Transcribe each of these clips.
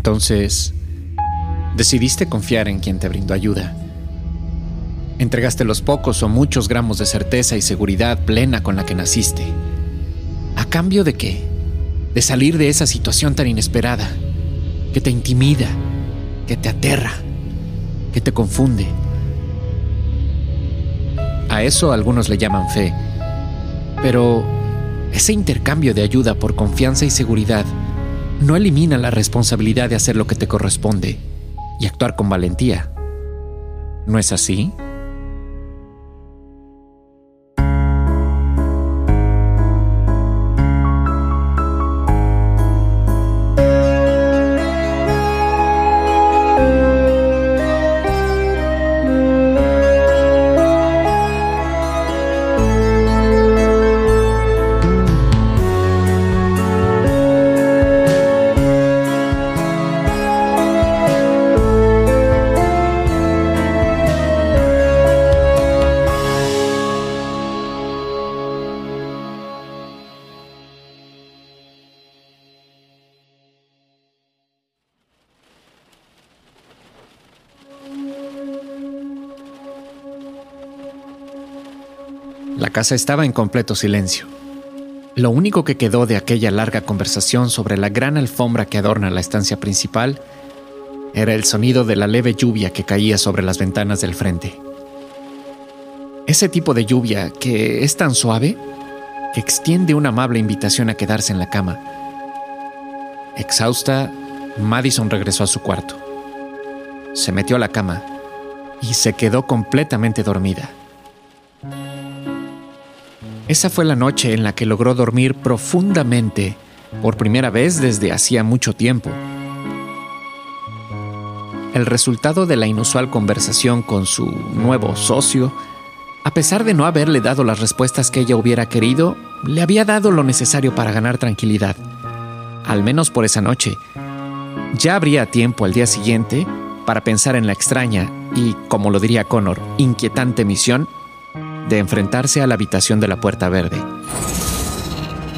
Entonces, decidiste confiar en quien te brindó ayuda. Entregaste los pocos o muchos gramos de certeza y seguridad plena con la que naciste. ¿A cambio de qué? De salir de esa situación tan inesperada, que te intimida, que te aterra, que te confunde. A eso algunos le llaman fe, pero ese intercambio de ayuda por confianza y seguridad no elimina la responsabilidad de hacer lo que te corresponde y actuar con valentía. ¿No es así? La casa estaba en completo silencio. Lo único que quedó de aquella larga conversación sobre la gran alfombra que adorna la estancia principal era el sonido de la leve lluvia que caía sobre las ventanas del frente. Ese tipo de lluvia que es tan suave que extiende una amable invitación a quedarse en la cama. Exhausta, Madison regresó a su cuarto. Se metió a la cama y se quedó completamente dormida. Esa fue la noche en la que logró dormir profundamente por primera vez desde hacía mucho tiempo. El resultado de la inusual conversación con su nuevo socio, a pesar de no haberle dado las respuestas que ella hubiera querido, le había dado lo necesario para ganar tranquilidad, al menos por esa noche. Ya habría tiempo al día siguiente para pensar en la extraña y, como lo diría Connor, inquietante misión de enfrentarse a la habitación de la Puerta Verde.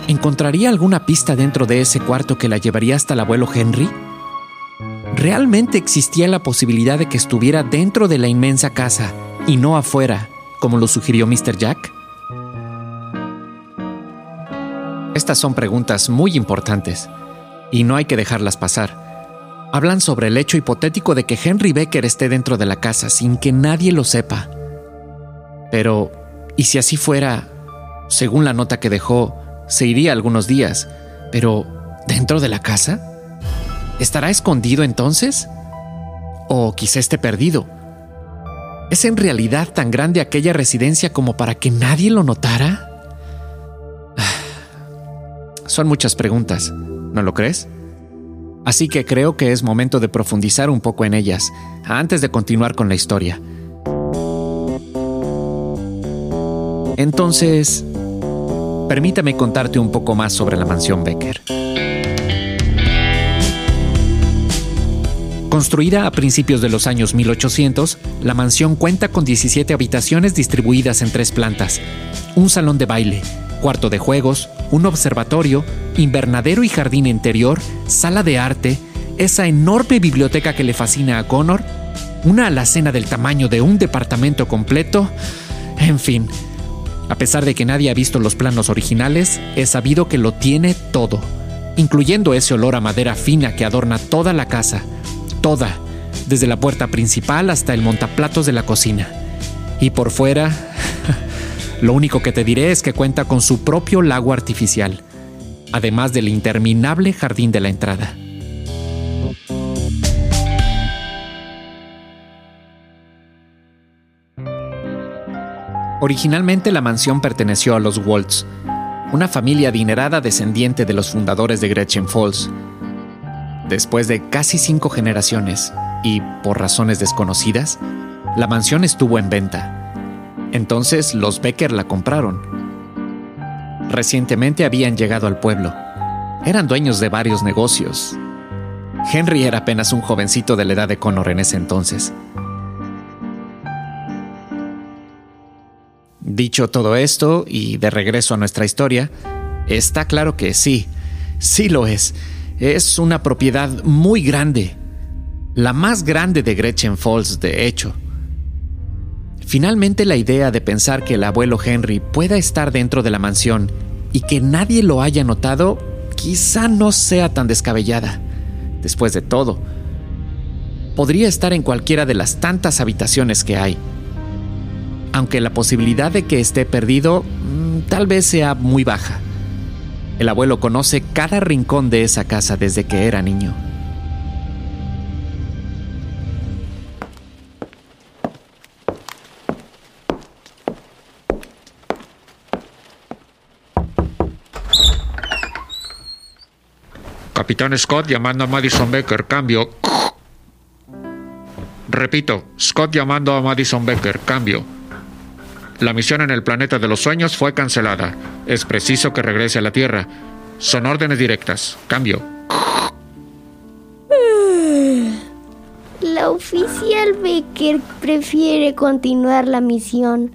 ¿Encontraría alguna pista dentro de ese cuarto que la llevaría hasta el abuelo Henry? ¿Realmente existía la posibilidad de que estuviera dentro de la inmensa casa y no afuera, como lo sugirió Mr. Jack? Estas son preguntas muy importantes y no hay que dejarlas pasar. Hablan sobre el hecho hipotético de que Henry Becker esté dentro de la casa sin que nadie lo sepa. Pero, ¿y si así fuera? Según la nota que dejó, se iría algunos días, pero ¿dentro de la casa? ¿Estará escondido entonces? ¿O quizá esté perdido? ¿Es en realidad tan grande aquella residencia como para que nadie lo notara? Son muchas preguntas, ¿no lo crees? Así que creo que es momento de profundizar un poco en ellas antes de continuar con la historia. Entonces, permítame contarte un poco más sobre la mansión Becker. Construida a principios de los años 1800, la mansión cuenta con 17 habitaciones distribuidas en tres plantas, un salón de baile, cuarto de juegos, un observatorio, invernadero y jardín interior, sala de arte, esa enorme biblioteca que le fascina a Connor, una alacena del tamaño de un departamento completo, en fin. A pesar de que nadie ha visto los planos originales, es sabido que lo tiene todo, incluyendo ese olor a madera fina que adorna toda la casa, toda, desde la puerta principal hasta el montaplatos de la cocina. Y por fuera, lo único que te diré es que cuenta con su propio lago artificial, además del interminable jardín de la entrada. Originalmente la mansión perteneció a los Waltz, una familia adinerada descendiente de los fundadores de Gretchen Falls. Después de casi cinco generaciones, y por razones desconocidas, la mansión estuvo en venta. Entonces los Becker la compraron. Recientemente habían llegado al pueblo. Eran dueños de varios negocios. Henry era apenas un jovencito de la edad de Connor en ese entonces. Dicho todo esto, y de regreso a nuestra historia, está claro que sí, sí lo es. Es una propiedad muy grande. La más grande de Gretchen Falls, de hecho. Finalmente la idea de pensar que el abuelo Henry pueda estar dentro de la mansión y que nadie lo haya notado quizá no sea tan descabellada. Después de todo, podría estar en cualquiera de las tantas habitaciones que hay. Aunque la posibilidad de que esté perdido mm, tal vez sea muy baja. El abuelo conoce cada rincón de esa casa desde que era niño. Capitán Scott llamando a Madison Becker, cambio. Repito, Scott llamando a Madison Becker, cambio. La misión en el planeta de los sueños fue cancelada. Es preciso que regrese a la Tierra. Son órdenes directas. Cambio. La oficial Becker prefiere continuar la misión.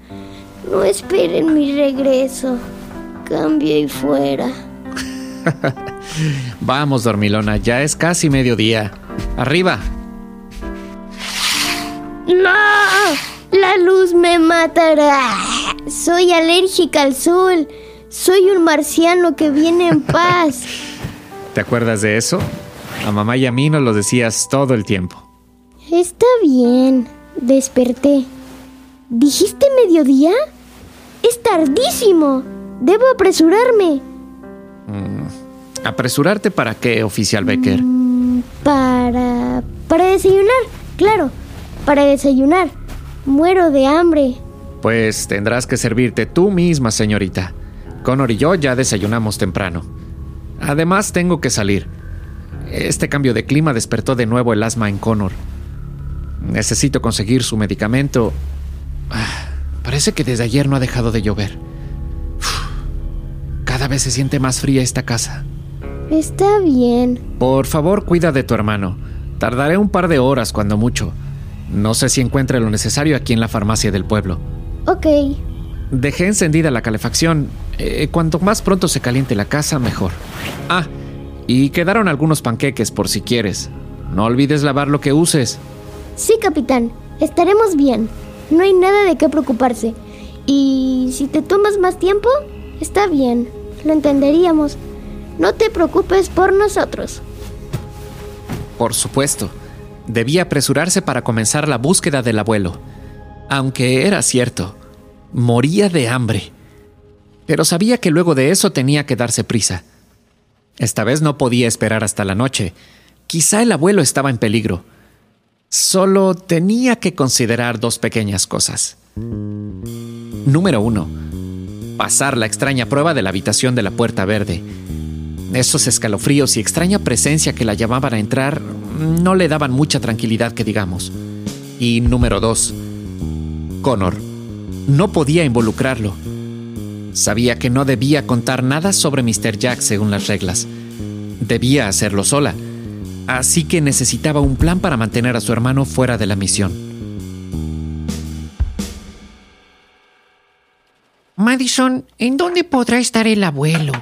No esperen mi regreso. Cambio y fuera. Vamos, dormilona, ya es casi mediodía. Arriba. ¡No! La luz me matará. Soy alérgica al sol. Soy un marciano que viene en paz. ¿Te acuerdas de eso? A mamá y a mí nos lo decías todo el tiempo. Está bien. Desperté. ¿Dijiste mediodía? Es tardísimo. Debo apresurarme. ¿Apresurarte para qué, oficial Becker? Mm, para... para desayunar, claro. Para desayunar. Muero de hambre. Pues tendrás que servirte tú misma, señorita. Connor y yo ya desayunamos temprano. Además, tengo que salir. Este cambio de clima despertó de nuevo el asma en Connor. Necesito conseguir su medicamento. Ah, parece que desde ayer no ha dejado de llover. Cada vez se siente más fría esta casa. Está bien. Por favor, cuida de tu hermano. Tardaré un par de horas, cuando mucho. No sé si encuentre lo necesario aquí en la farmacia del pueblo. Ok. Dejé encendida la calefacción. Eh, cuanto más pronto se caliente la casa, mejor. Ah, y quedaron algunos panqueques por si quieres. No olvides lavar lo que uses. Sí, capitán. Estaremos bien. No hay nada de qué preocuparse. Y si te tomas más tiempo, está bien. Lo entenderíamos. No te preocupes por nosotros. Por supuesto. Debía apresurarse para comenzar la búsqueda del abuelo. Aunque era cierto, moría de hambre. Pero sabía que luego de eso tenía que darse prisa. Esta vez no podía esperar hasta la noche. Quizá el abuelo estaba en peligro. Solo tenía que considerar dos pequeñas cosas. Número uno. Pasar la extraña prueba de la habitación de la puerta verde esos escalofríos y extraña presencia que la llamaban a entrar no le daban mucha tranquilidad que digamos. Y número dos, Connor. No podía involucrarlo. Sabía que no debía contar nada sobre Mr. Jack según las reglas. Debía hacerlo sola. Así que necesitaba un plan para mantener a su hermano fuera de la misión. Madison, ¿en dónde podrá estar el abuelo?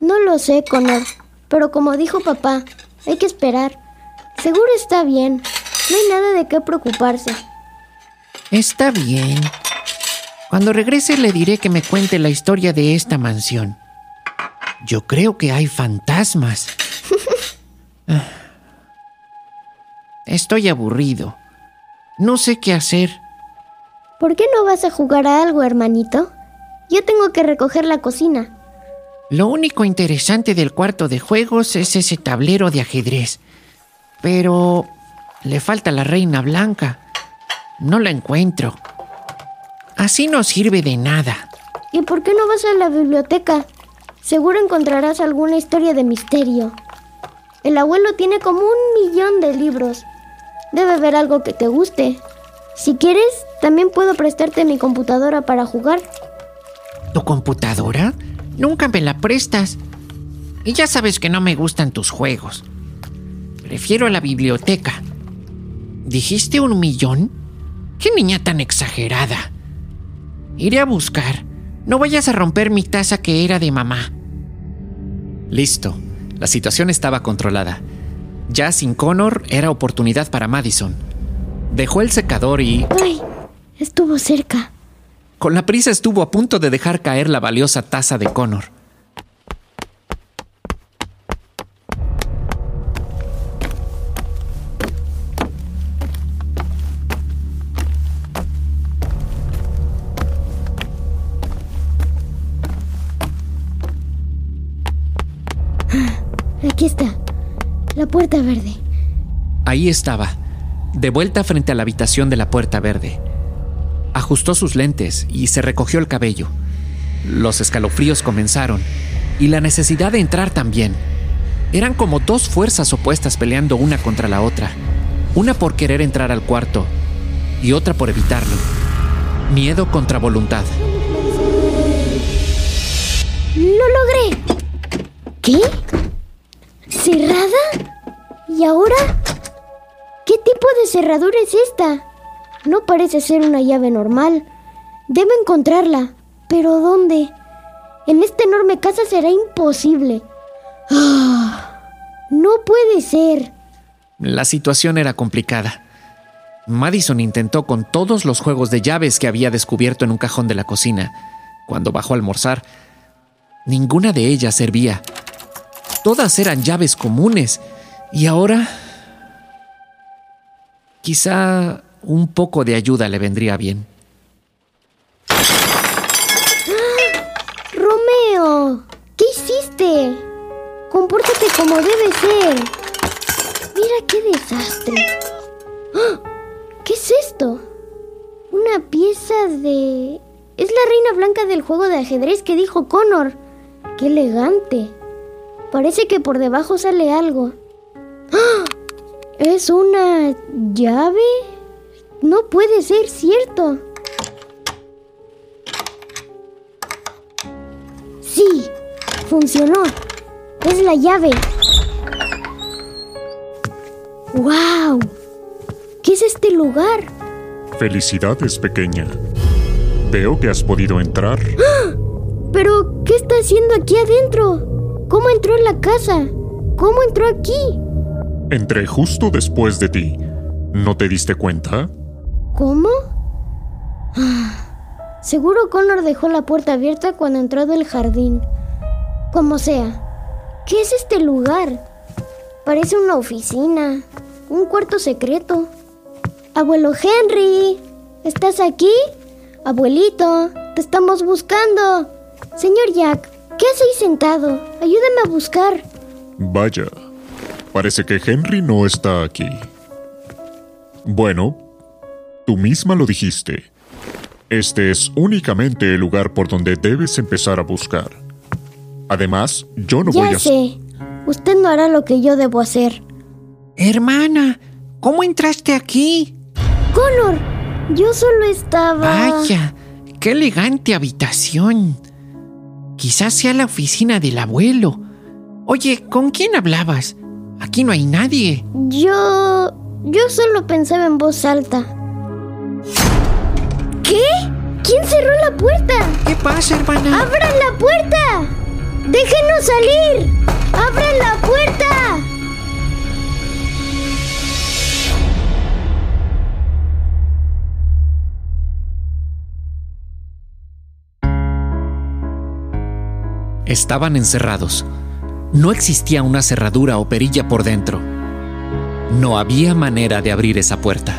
No lo sé, Connor, pero como dijo papá, hay que esperar. Seguro está bien. No hay nada de qué preocuparse. Está bien. Cuando regrese le diré que me cuente la historia de esta mansión. Yo creo que hay fantasmas. Estoy aburrido. No sé qué hacer. ¿Por qué no vas a jugar a algo, hermanito? Yo tengo que recoger la cocina. Lo único interesante del cuarto de juegos es ese tablero de ajedrez. Pero le falta la reina blanca. No la encuentro. Así no sirve de nada. ¿Y por qué no vas a la biblioteca? Seguro encontrarás alguna historia de misterio. El abuelo tiene como un millón de libros. Debe haber algo que te guste. Si quieres, también puedo prestarte mi computadora para jugar. ¿Tu computadora? Nunca me la prestas. Y ya sabes que no me gustan tus juegos. Prefiero la biblioteca. ¿Dijiste un millón? ¿Qué niña tan exagerada? Iré a buscar. No vayas a romper mi taza que era de mamá. Listo. La situación estaba controlada. Ya sin Connor era oportunidad para Madison. Dejó el secador y... ¡Ay! Estuvo cerca. Con la prisa estuvo a punto de dejar caer la valiosa taza de Connor. Ahí estaba, de vuelta frente a la habitación de la puerta verde. Ajustó sus lentes y se recogió el cabello. Los escalofríos comenzaron y la necesidad de entrar también. Eran como dos fuerzas opuestas peleando una contra la otra. Una por querer entrar al cuarto y otra por evitarlo. Miedo contra voluntad. ¡Lo logré! ¿Qué? ¿Cerrada? ¿Y ahora? ¿Qué tipo de cerradura es esta? No parece ser una llave normal. Debo encontrarla. ¿Pero dónde? En esta enorme casa será imposible. ¡Ah! no puede ser. La situación era complicada. Madison intentó con todos los juegos de llaves que había descubierto en un cajón de la cocina. Cuando bajó a almorzar, ninguna de ellas servía. Todas eran llaves comunes. Y ahora... Quizá un poco de ayuda le vendría bien. Romeo, ¿qué hiciste? Compórtate como debe ser. Mira qué desastre. ¡Ah! ¿Qué es esto? Una pieza de... Es la reina blanca del juego de ajedrez que dijo Connor. ¡Qué elegante! Parece que por debajo sale algo. ¡Ah! ¿Es una llave? No puede ser cierto. Sí, funcionó. Es la llave. ¡Wow! ¿Qué es este lugar? Felicidades, pequeña. Veo que has podido entrar. ¿Pero qué está haciendo aquí adentro? ¿Cómo entró en la casa? ¿Cómo entró aquí? Entré justo después de ti. ¿No te diste cuenta? ¿Cómo? Ah, Seguro Connor dejó la puerta abierta cuando entró del jardín. Como sea, ¿qué es este lugar? Parece una oficina, un cuarto secreto. Abuelo Henry, ¿estás aquí? Abuelito, te estamos buscando. Señor Jack, ¿qué hace ahí sentado? Ayúdame a buscar. Vaya, parece que Henry no está aquí. Bueno, tú misma lo dijiste. Este es únicamente el lugar por donde debes empezar a buscar. Además, yo no voy ya a... sé. Usted no hará lo que yo debo hacer. Hermana, ¿cómo entraste aquí? Connor, yo solo estaba... Vaya, qué elegante habitación. Quizás sea la oficina del abuelo. Oye, ¿con quién hablabas? Aquí no hay nadie. Yo... Yo solo pensaba en voz alta. ¿Qué? ¿Quién cerró la puerta? ¿Qué pasa, hermana? ¡Abran la puerta! ¡Déjenos salir! ¡Abran la puerta! Estaban encerrados. No existía una cerradura o perilla por dentro. No había manera de abrir esa puerta.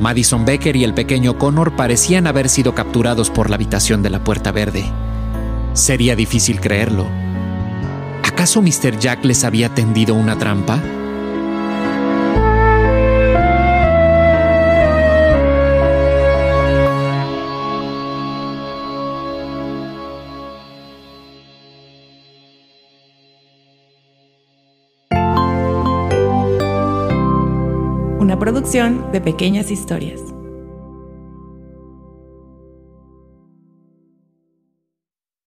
Madison Becker y el pequeño Connor parecían haber sido capturados por la habitación de la puerta verde. Sería difícil creerlo. ¿Acaso Mr. Jack les había tendido una trampa? Producción de pequeñas historias.